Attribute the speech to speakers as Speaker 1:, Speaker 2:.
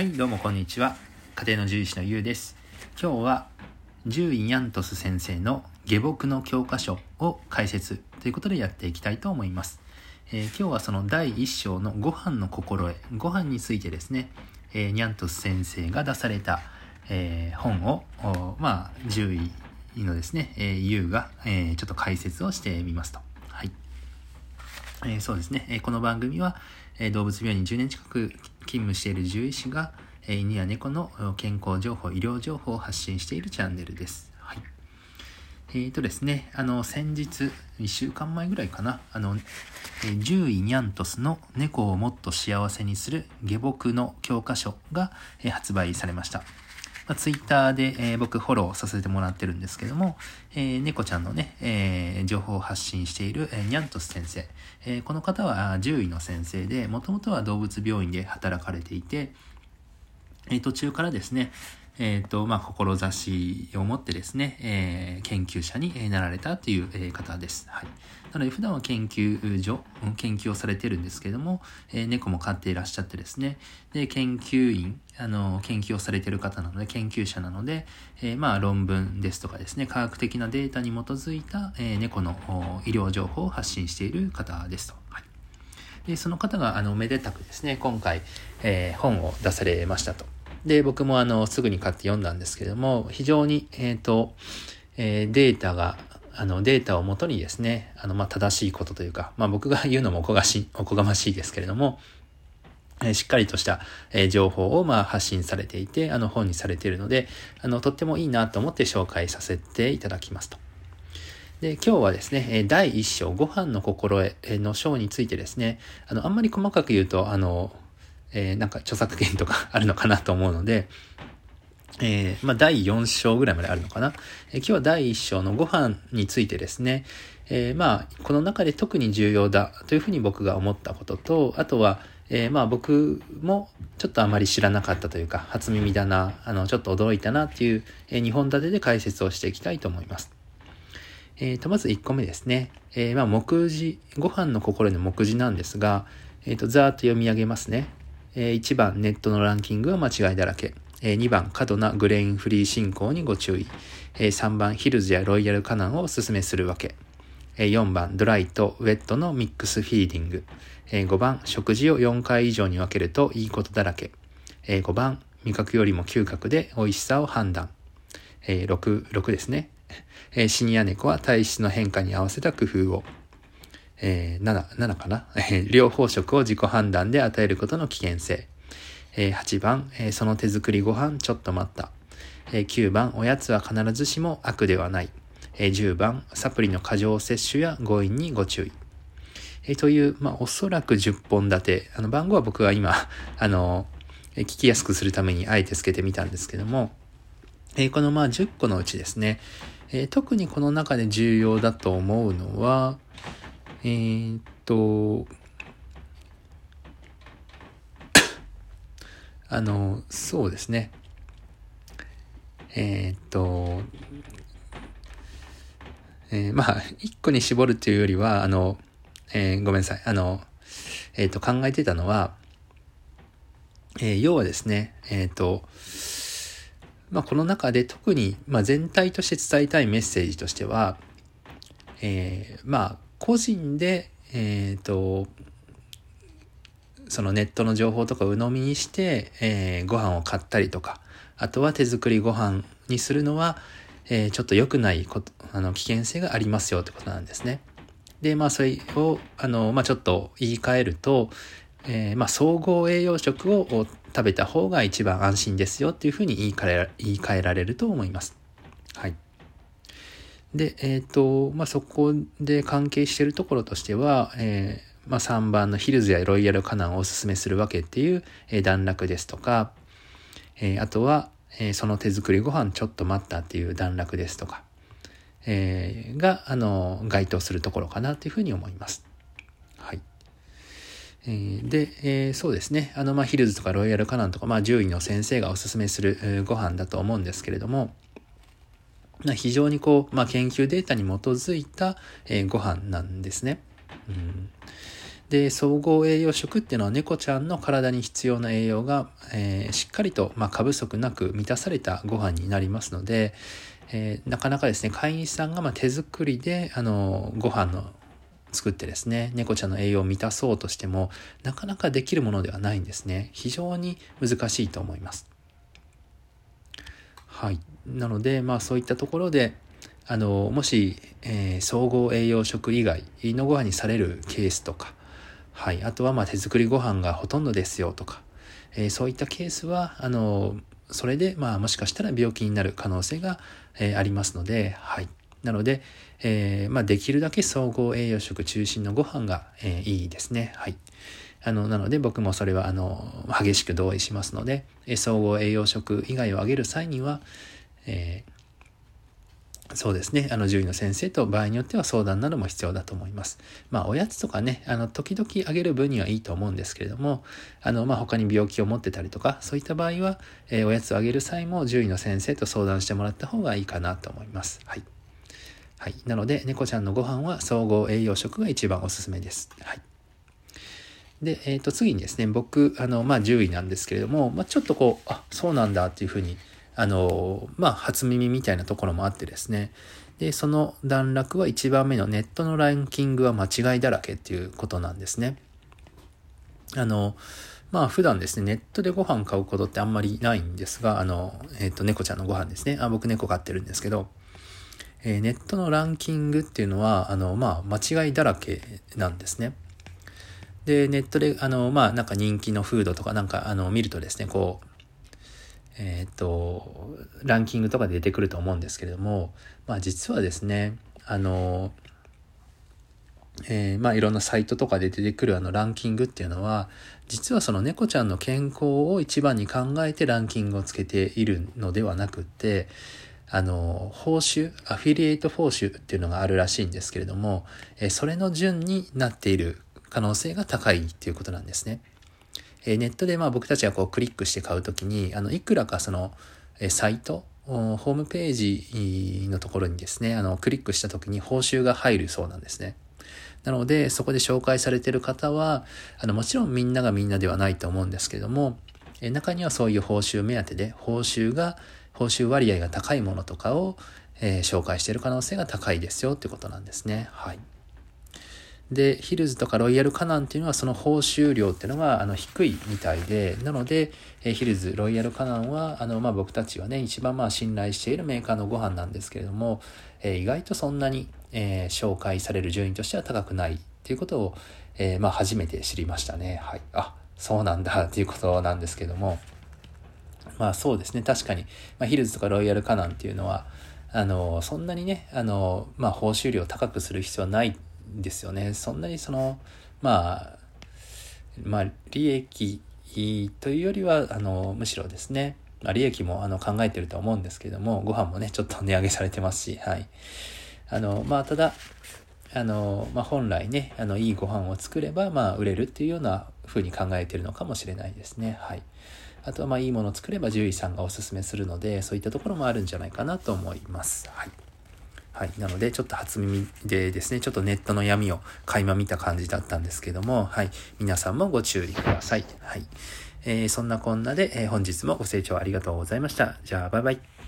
Speaker 1: はい、どうもこんにちは。家庭の獣医師のゆうです。今日は、獣医ニャントス先生の下僕の教科書を解説ということでやっていきたいと思います。えー今日はその第1章のご飯の心得、ご飯についてですね、えーニャントス先生が出された、えー本を、まあ、獣医のですね、えー、ゆうが、えーちょっと解説をしてみますと。はい。えーそうですね、えーこの番組は、えー動物病院に10年近く勤務している獣医師が、え犬や猫の健康情報、医療情報を発信しているチャンネルです。はい。えーとですね、あの、先日、1週間前ぐらいかな、あの、え獣医ニャントスの猫をもっと幸せにする下僕の教科書が、え発売されました。まあ、ツイッターで、えー僕フォローさせてもらってるんですけども、えー猫ちゃんのね、えー情報を発信している、えーニャントス先生。えーこの方は獣医の先生で、もともとは動物病院で働かれていて、えー途中からですね、えっ、と、まあ、志を持ってですね、えー研究者になられたという、方です。はい。なので、普段は研究所、研究をされてるんですけれども、えー猫も飼っていらっしゃってですね、で、研究員、あの、研究をされてる方なので、研究者なので、えーまあ、論文ですとかですね、科学的なデータに基づいた、えー猫の医療情報を発信している方ですと。はい。で、その方が、あの、めでたくですね、今回、えー本を出されましたと。で、僕もあの、すぐに買って読んだんですけれども、非常に、えっ、と、えーデータが、あの、データをもとにですね、あの、ま、正しいことというか、まあ、僕が言うのもおこがし、おこがましいですけれども、えーしっかりとした、えー情報を、ま、発信されていて、あの、本にされているので、あの、とってもいいなと思って紹介させていただきますと。で、今日はですね、第1章、ご飯の心得の章についてですね、あの、あんまり細かく言うと、あの、えーなんか著作権とか あるのかなと思うので、えーまあ、第4章ぐらいまであるのかな。えー今日は第1章のご飯についてですね、えーまあ、この中で特に重要だというふうに僕が思ったことと、あとは、えまあ僕もちょっとあまり知らなかったというか、初耳だな、あの、ちょっと驚いたなっていう、え2本立てで解説をしていきたいと思います。えーと、まず1個目ですね。えまあ、目次、ご飯の心の目次なんですが、えっ、と、ざーっと読み上げますね。え1番、ネットのランキングは間違いだらけ。え2番、過度なグレインフリー進行にご注意。え3番、ヒルズやロイヤルカナンをお勧めするわけ。え4番、ドライとウェットのミックスフィーディング。え5番、食事を4回以上に分けるといいことだらけ。え5番、味覚よりも嗅覚で美味しさを判断。え6、6ですね。シニア猫は体質の変化に合わせた工夫を。えー7、7かな、両方食を自己判断で与えることの危険性。えー8番、えーその手作りご飯ちょっと待った。えー9番、おやつは必ずしも悪ではない。えー10番、サプリの過剰摂取や誤飲にご注意。えーという、まあ、おそらく10本立て。あの、番号は僕は今、あの、ー聞きやすくするためにあえてつけてみたんですけども、えーこのまあ10個のうちですね、えー特にこの中で重要だと思うのは、えーっと、あの、そうですね。えーっと、えーまあ、一個に絞るっていうよりは、あの、えーごめんなさい。あの、えーっと、考えてたのは、えー要はですね、えっと、まあ、この中で特に、まあ、全体として伝えたいメッセージとしては、えまあ、個人で、えっ、と、そのネットの情報とか鵜呑みにして、えーご飯を買ったりとか、あとは手作りご飯にするのは、えーちょっと良くないこと、あの、危険性がありますよってことなんですね。で、まあ、それを、あの、まあ、ちょっと言い換えると、えーまあ、総合栄養食を食べた方が一番安心ですよっていうふうに言い換え言い換えられると思います。はい。で、えっ、と、まあ、そこで関係しているところとしては、えーまあ、3番のヒルズやロイヤルカナンをお勧めするわけっていう、えー段落ですとか、えーあとは、えーその手作りご飯ちょっと待ったっていう段落ですとか、えーが、あの、該当するところかなというふうに思います。はい。えーで、えーそうですね。あの、まあ、ヒルズとかロイヤルカナンとか、まあ、獣医の先生がおすすめするご飯だと思うんですけれども、非常にこう、まあ、研究データに基づいた、えーご飯なんですね。うん、で、総合栄養食っていうのは猫ちゃんの体に必要な栄養が、えー、しっかりと、まあ、過不足なく満たされたご飯になりますので、えー、なかなかですね、飼い主さんがま手作りで、あの、ご飯の作ってですね、猫ちゃんの栄養を満たそうとしても、なかなかできるものではないんですね。非常に難しいと思います。はい。なので、まあそういったところで、あの、もし、えー、総合栄養食以外のご飯にされるケースとか、はい。あとは、まあ、手作りご飯がほとんどですよとか、えー、そういったケースは、あの、それで、まあ、もしかしたら病気になる可能性が、えー、ありますので、はい。なので、えー、まあ、できるだけ総合栄養食中心のご飯が、えー、いいですね。はい。あの、なので僕もそれは、あの、激しく同意しますので、え総合栄養食以外を挙げる際には、えーそうですね。あの、獣医の先生と場合によっては相談なども必要だと思います。まあ、おやつとかね、あの、時々あげる分にはいいと思うんですけれども、あの、まあ、他に病気を持ってたりとか、そういった場合は、えー、おやつをあげる際も獣医の先生と相談してもらった方がいいかなと思います。はい。はい。なので、猫ちゃんのご飯は総合栄養食が一番おすすめです。はい。で、えっ、ー、と、次にですね、僕、あの、まあ、獣医なんですけれども、まあ、ちょっとこう、あ、そうなんだっていうふうに、あの、まあ、初耳みたいなところもあってですね。で、その段落は1番目のネットのランキングは間違いだらけっていうことなんですね。あの、まあ普段ですね、ネットでご飯買うことってあんまりないんですが、あの、えっ、ー、と、猫ちゃんのご飯ですね。あ、僕猫飼ってるんですけど、えー、ネットのランキングっていうのは、あの、まあ間違いだらけなんですね。で、ネットで、あの、まあなんか人気のフードとかなんか、あの、見るとですね、こう、えっ、と、ランキングとかで出てくると思うんですけれども、まあ実はですね、あの、えー、まあいろんなサイトとかで出てくるあのランキングっていうのは、実はその猫ちゃんの健康を一番に考えてランキングをつけているのではなくって、あの、報酬、アフィリエイト報酬っていうのがあるらしいんですけれども、えー、それの順になっている可能性が高いっていうことなんですね。えネットでまあ僕たちがこうクリックして買うときに、あの、いくらかその、えサイト、ホームページのところにですね、あの、クリックしたときに報酬が入るそうなんですね。なので、そこで紹介されてる方は、あの、もちろんみんながみんなではないと思うんですけども、え中にはそういう報酬目当てで、報酬が、報酬割合が高いものとかを、えー、紹介している可能性が高いですよってことなんですね。はい。で、ヒルズとかロイヤルカナンっていうのはその報酬量っていうのがあの低いみたいで、なので、えヒルズ、ロイヤルカナンは、あの、まあ、僕たちはね、一番まあ信頼しているメーカーのご飯なんですけれども、え意外とそんなに、えー、紹介される順位としては高くないっていうことを、えー、まあ、初めて知りましたね。はい。あ、そうなんだっていうことなんですけども、まあそうですね、確かに、まあ、ヒルズとかロイヤルカナンっていうのは、あの、そんなにね、あの、まあ、報酬量を高くする必要はないですよね。そんなにその、まあ、まあ、利益というよりは、あの、むしろですね、まあ、利益もあの考えてると思うんですけども、ご飯もね、ちょっと値上げされてますし、はい。あの、まあ、ただ、あの、まあ、本来ね、あの、いいご飯を作れば、まあ、売れるっていうような風に考えてるのかもしれないですね。はい。あとは、まあ、いいものを作れば獣医さんがおすすめするので、そういったところもあるんじゃないかなと思います。はい。はい。なので、ちょっと初耳でですね、ちょっとネットの闇を垣間見た感じだったんですけども、はい。皆さんもご注意ください。はい。えー、そんなこんなで、えー、本日もご清聴ありがとうございました。じゃあ、バイバイ。